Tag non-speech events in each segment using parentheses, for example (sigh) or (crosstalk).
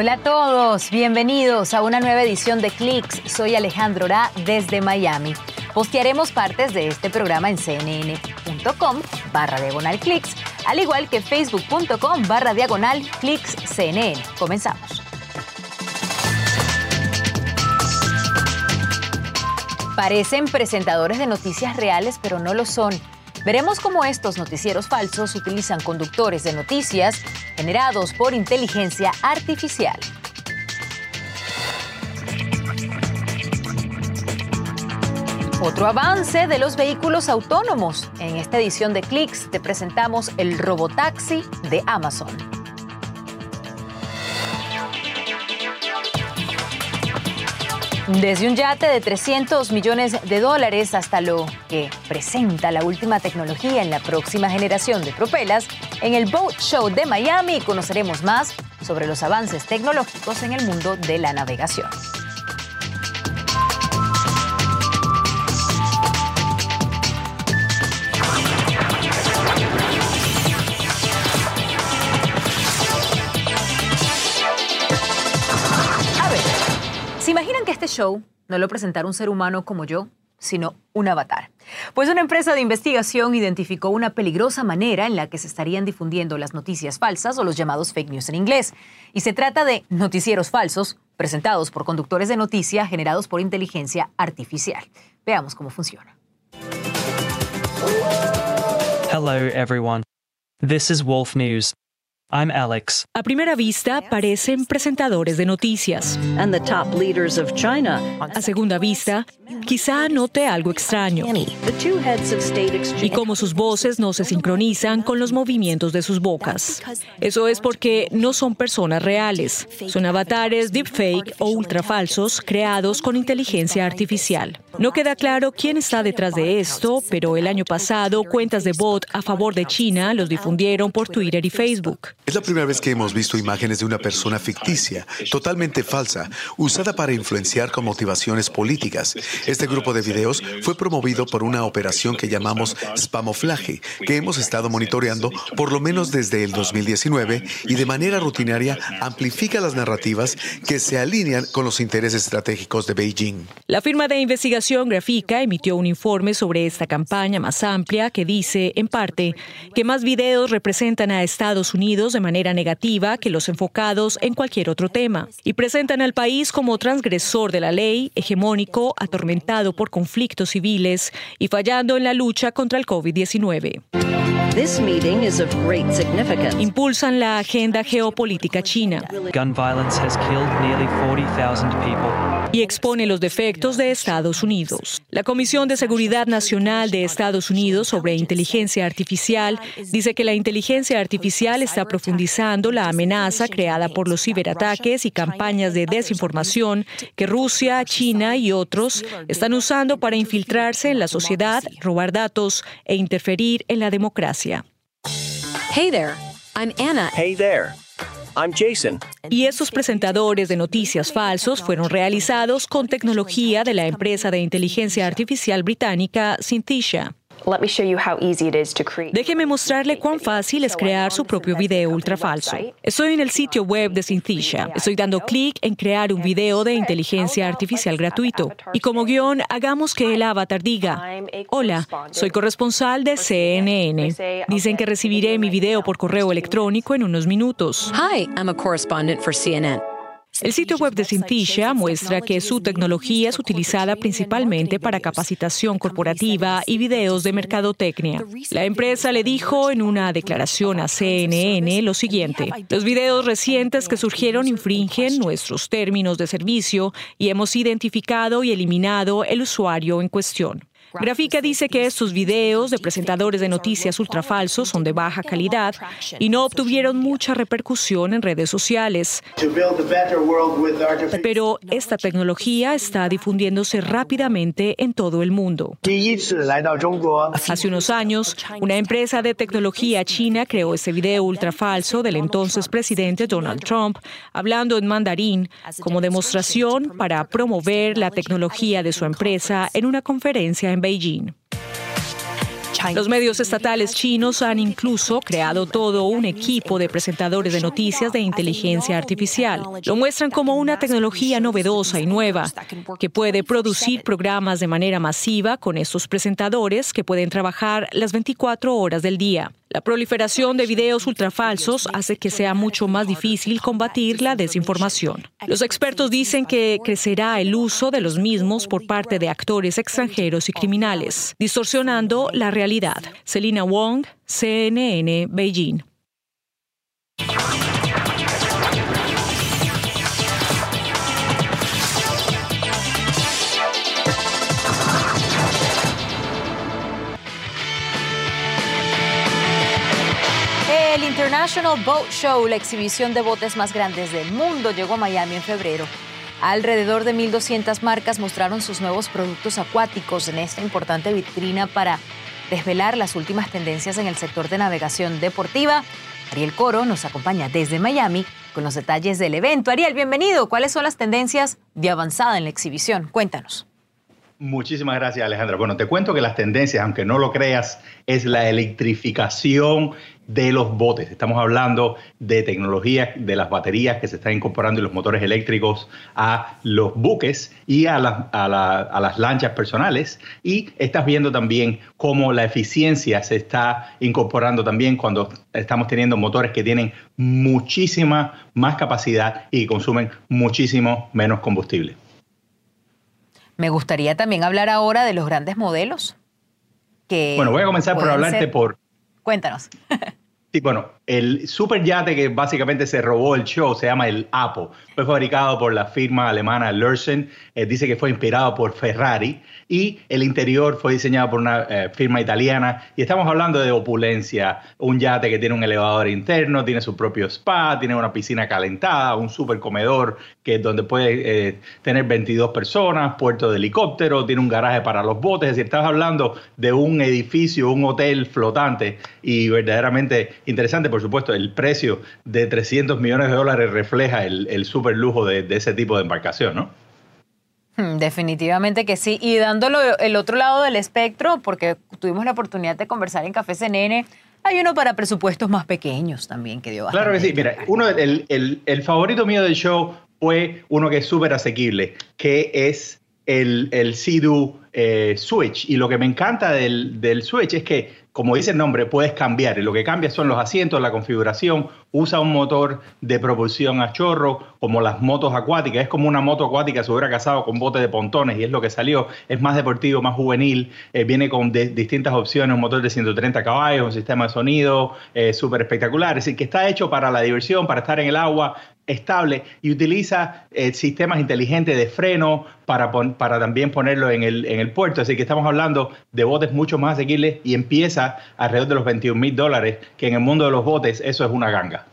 Hola a todos, bienvenidos a una nueva edición de Clicks. Soy Alejandro Ra desde Miami. Postearemos partes de este programa en cnn.com barra diagonal clicks, al igual que facebook.com barra diagonal clicks cnn. Comenzamos. Parecen presentadores de noticias reales, pero no lo son. Veremos cómo estos noticieros falsos utilizan conductores de noticias generados por inteligencia artificial. Otro avance de los vehículos autónomos. En esta edición de Clicks te presentamos el robotaxi de Amazon. Desde un yate de 300 millones de dólares hasta lo que presenta la última tecnología en la próxima generación de propelas, en el Boat Show de Miami conoceremos más sobre los avances tecnológicos en el mundo de la navegación. Show no lo presentara un ser humano como yo, sino un avatar? Pues una empresa de investigación identificó una peligrosa manera en la que se estarían difundiendo las noticias falsas o los llamados fake news en inglés. Y se trata de noticieros falsos presentados por conductores de noticias generados por inteligencia artificial. Veamos cómo funciona. Hello, everyone. This is Wolf News. I'm Alex. A primera vista parecen presentadores de noticias. And the top leaders of China. A segunda vista, quizá note algo extraño. The two heads of state exchange. Y cómo sus voces no se sincronizan con los movimientos de sus bocas. Eso es porque no son personas reales. Son avatares deepfake o ultrafalsos creados con inteligencia artificial. No queda claro quién está detrás de esto, pero el año pasado cuentas de bot a favor de China los difundieron por Twitter y Facebook. Es la primera vez que hemos visto imágenes de una persona ficticia, totalmente falsa, usada para influenciar con motivaciones políticas. Este grupo de videos fue promovido por una operación que llamamos spamoflaje, que hemos estado monitoreando por lo menos desde el 2019 y de manera rutinaria amplifica las narrativas que se alinean con los intereses estratégicos de Beijing. La firma de investigación Grafica emitió un informe sobre esta campaña más amplia que dice, en parte, que más videos representan a Estados Unidos de manera negativa que los enfocados en cualquier otro tema y presentan al país como transgresor de la ley, hegemónico, atormentado por conflictos civiles y fallando en la lucha contra el COVID-19. This meeting is of great significance. Impulsan la agenda geopolítica china Gun violence has killed nearly 40,000 people. y expone los defectos de Estados Unidos. La Comisión de Seguridad Nacional de Estados Unidos sobre Inteligencia Artificial dice que la inteligencia artificial está profundizando la amenaza creada por los ciberataques y campañas de desinformación que Rusia, China y otros están usando para infiltrarse en la sociedad, robar datos e interferir en la democracia. Hey there, I'm Anna. Hey there. I'm Jason. Y estos presentadores de noticias falsos fueron realizados con tecnología de la empresa de inteligencia artificial británica Synthesia. Let me show you how easy it is to create. Déjeme mostrarle cuán fácil es crear su propio video ultra falso. Estoy en el sitio web de Synthesia. Estoy dando clic en crear un video de inteligencia artificial gratuito. Y como guion, hagamos que el avatar diga, hola, soy corresponsal de CNN. Dicen que recibiré mi video por correo electrónico en unos minutos. Hi, I'm a correspondent for CNN. El sitio web de Synthesia muestra que su tecnología es utilizada principalmente para capacitación corporativa y videos de mercadotecnia. La empresa le dijo en una declaración a CNN lo siguiente: Los videos recientes que surgieron infringen nuestros términos de servicio y hemos identificado y eliminado el usuario en cuestión. Grafica dice que estos videos de presentadores de noticias ultrafalsos son de baja calidad y no obtuvieron mucha repercusión en redes sociales. Pero esta tecnología está difundiéndose rápidamente en todo el mundo. Hace unos años, una empresa de tecnología china creó este video ultrafalso del entonces presidente Donald Trump hablando en mandarín como demostración para promover la tecnología de su empresa en una conferencia en Beijing. Los medios estatales chinos han incluso creado todo un equipo de presentadores de noticias de inteligencia artificial. Lo muestran como una tecnología novedosa y nueva que puede producir programas de manera masiva con estos presentadores que pueden trabajar las 24 horas del día. La proliferación de videos ultrafalsos hace que sea mucho más difícil combatir la desinformación. Los expertos dicen que crecerá el uso de los mismos por parte de actores extranjeros y criminales, distorsionando la realidad. Selina Wong, CNN, Beijing. International Boat Show, la exhibición de botes más grandes del mundo, llegó a Miami en febrero. Alrededor de 1.200 marcas mostraron sus nuevos productos acuáticos en esta importante vitrina para desvelar las últimas tendencias en el sector de navegación deportiva. Ariel Coro nos acompaña desde Miami con los detalles del evento. Ariel, bienvenido. ¿Cuáles son las tendencias de avanzada en la exhibición? Cuéntanos. Muchísimas gracias, Alejandra. Bueno, te cuento que las tendencias, aunque no lo creas, es la electrificación de los botes. Estamos hablando de tecnología de las baterías que se están incorporando y los motores eléctricos a los buques y a, a, las lanchas personales. Y estás viendo también cómo la eficiencia se está incorporando también cuando estamos teniendo motores que tienen muchísima más capacidad y consumen muchísimo menos combustible. Me gustaría también hablar ahora de los grandes modelos. Que bueno, voy a comenzar por hablarte por... Cuéntanos. (laughs) Sí, bueno, el superyate que básicamente se robó el show se llama el Apo. Fue fabricado por la firma alemana Lursen. Eh, dice que fue inspirado por Ferrari y el interior fue diseñado por una eh, firma italiana. Y estamos hablando de opulencia. Un yate que tiene un elevador interno, tiene su propio spa, tiene una piscina calentada, un super comedor que es donde puede eh, tener 22 personas, puerto de helicóptero, tiene un garaje para los botes. Es decir, estás hablando de un edificio, un hotel flotante y verdaderamente interesante, por supuesto, el precio de 300 millones de dólares refleja el, super lujo de, de ese tipo de embarcación, ¿no? Hmm, definitivamente que sí. Y dándolo el otro lado del espectro, porque tuvimos la oportunidad de conversar en Café CNN, hay uno para presupuestos más pequeños también que dio bastante. Claro que sí. Mira, uno, el, el, el favorito mío del show fue uno que es súper asequible, que es el, el eh, Switch. Y lo que me encanta del, del Switch es que como dice el nombre, puedes cambiar. Lo que cambia son los asientos, la configuración. Usa un motor de propulsión a chorro, como las motos acuáticas. Es como una moto acuática se hubiera casado con bote de pontones y es lo que salió. Es más deportivo, más juvenil. Eh, viene con distintas opciones, un motor de 130 caballos, un sistema de sonido eh, súper espectacular. Es decir, que está hecho para la diversión, para estar en el agua, estable y utiliza eh, sistemas inteligentes de freno para, para también ponerlo en el, en el puerto. Así que estamos hablando de botes mucho más asequibles y empieza alrededor de los 21 mil dólares, que en el mundo de los botes eso es una ganga.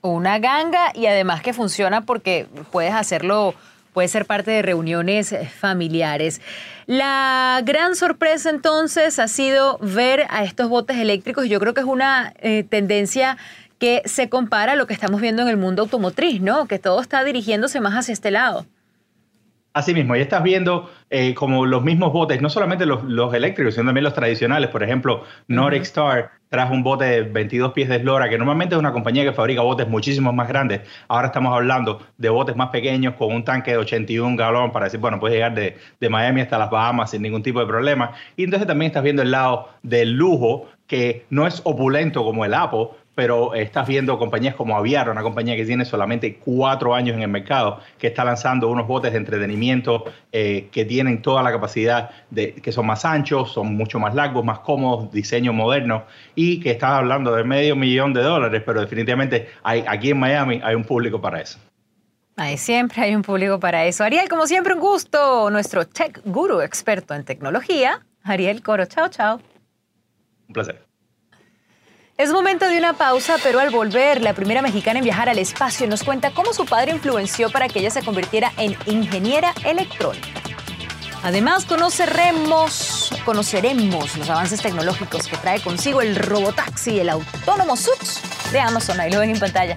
Una ganga y además que funciona porque puedes hacerlo, puede ser parte de reuniones familiares. La gran sorpresa entonces ha sido ver a estos botes eléctricos. Yo creo que es una eh, tendencia que se compara a lo que estamos viendo en el mundo automotriz, ¿no? Que todo está dirigiéndose más hacia este lado. Así mismo, y estás viendo eh, como los mismos botes, no solamente los, eléctricos, sino también los tradicionales. Por ejemplo, Nordic Star trajo un bote de 22 pies de eslora, que normalmente es una compañía que fabrica botes muchísimo más grandes. Ahora estamos hablando de botes más pequeños con un tanque de 81 galones para decir, bueno, puedes llegar de, de Miami hasta las Bahamas sin ningún tipo de problema. Y entonces también estás viendo el lado del lujo, que no es opulento como el Apple, pero estás viendo compañías como Aviara, una compañía que tiene solamente cuatro años en el mercado, que está lanzando unos botes de entretenimiento eh, que tienen toda la capacidad de que son más anchos, son mucho más largos, más cómodos, diseño moderno y que están hablando de medio millón de dólares, pero definitivamente hay, aquí en Miami hay un público para eso. Hay, siempre hay un público para eso. Ariel, como siempre, un gusto. Nuestro tech guru experto en tecnología, Ariel Coro. Chao, chao. Un placer. Es momento de una pausa, pero al volver, la primera mexicana en viajar al espacio nos cuenta cómo su padre influenció para que ella se convirtiera en ingeniera electrónica. Además, conoceremos, conoceremos los avances tecnológicos que trae consigo el robotaxi, el autónomo Sux de Amazon. Ahí lo ven en pantalla.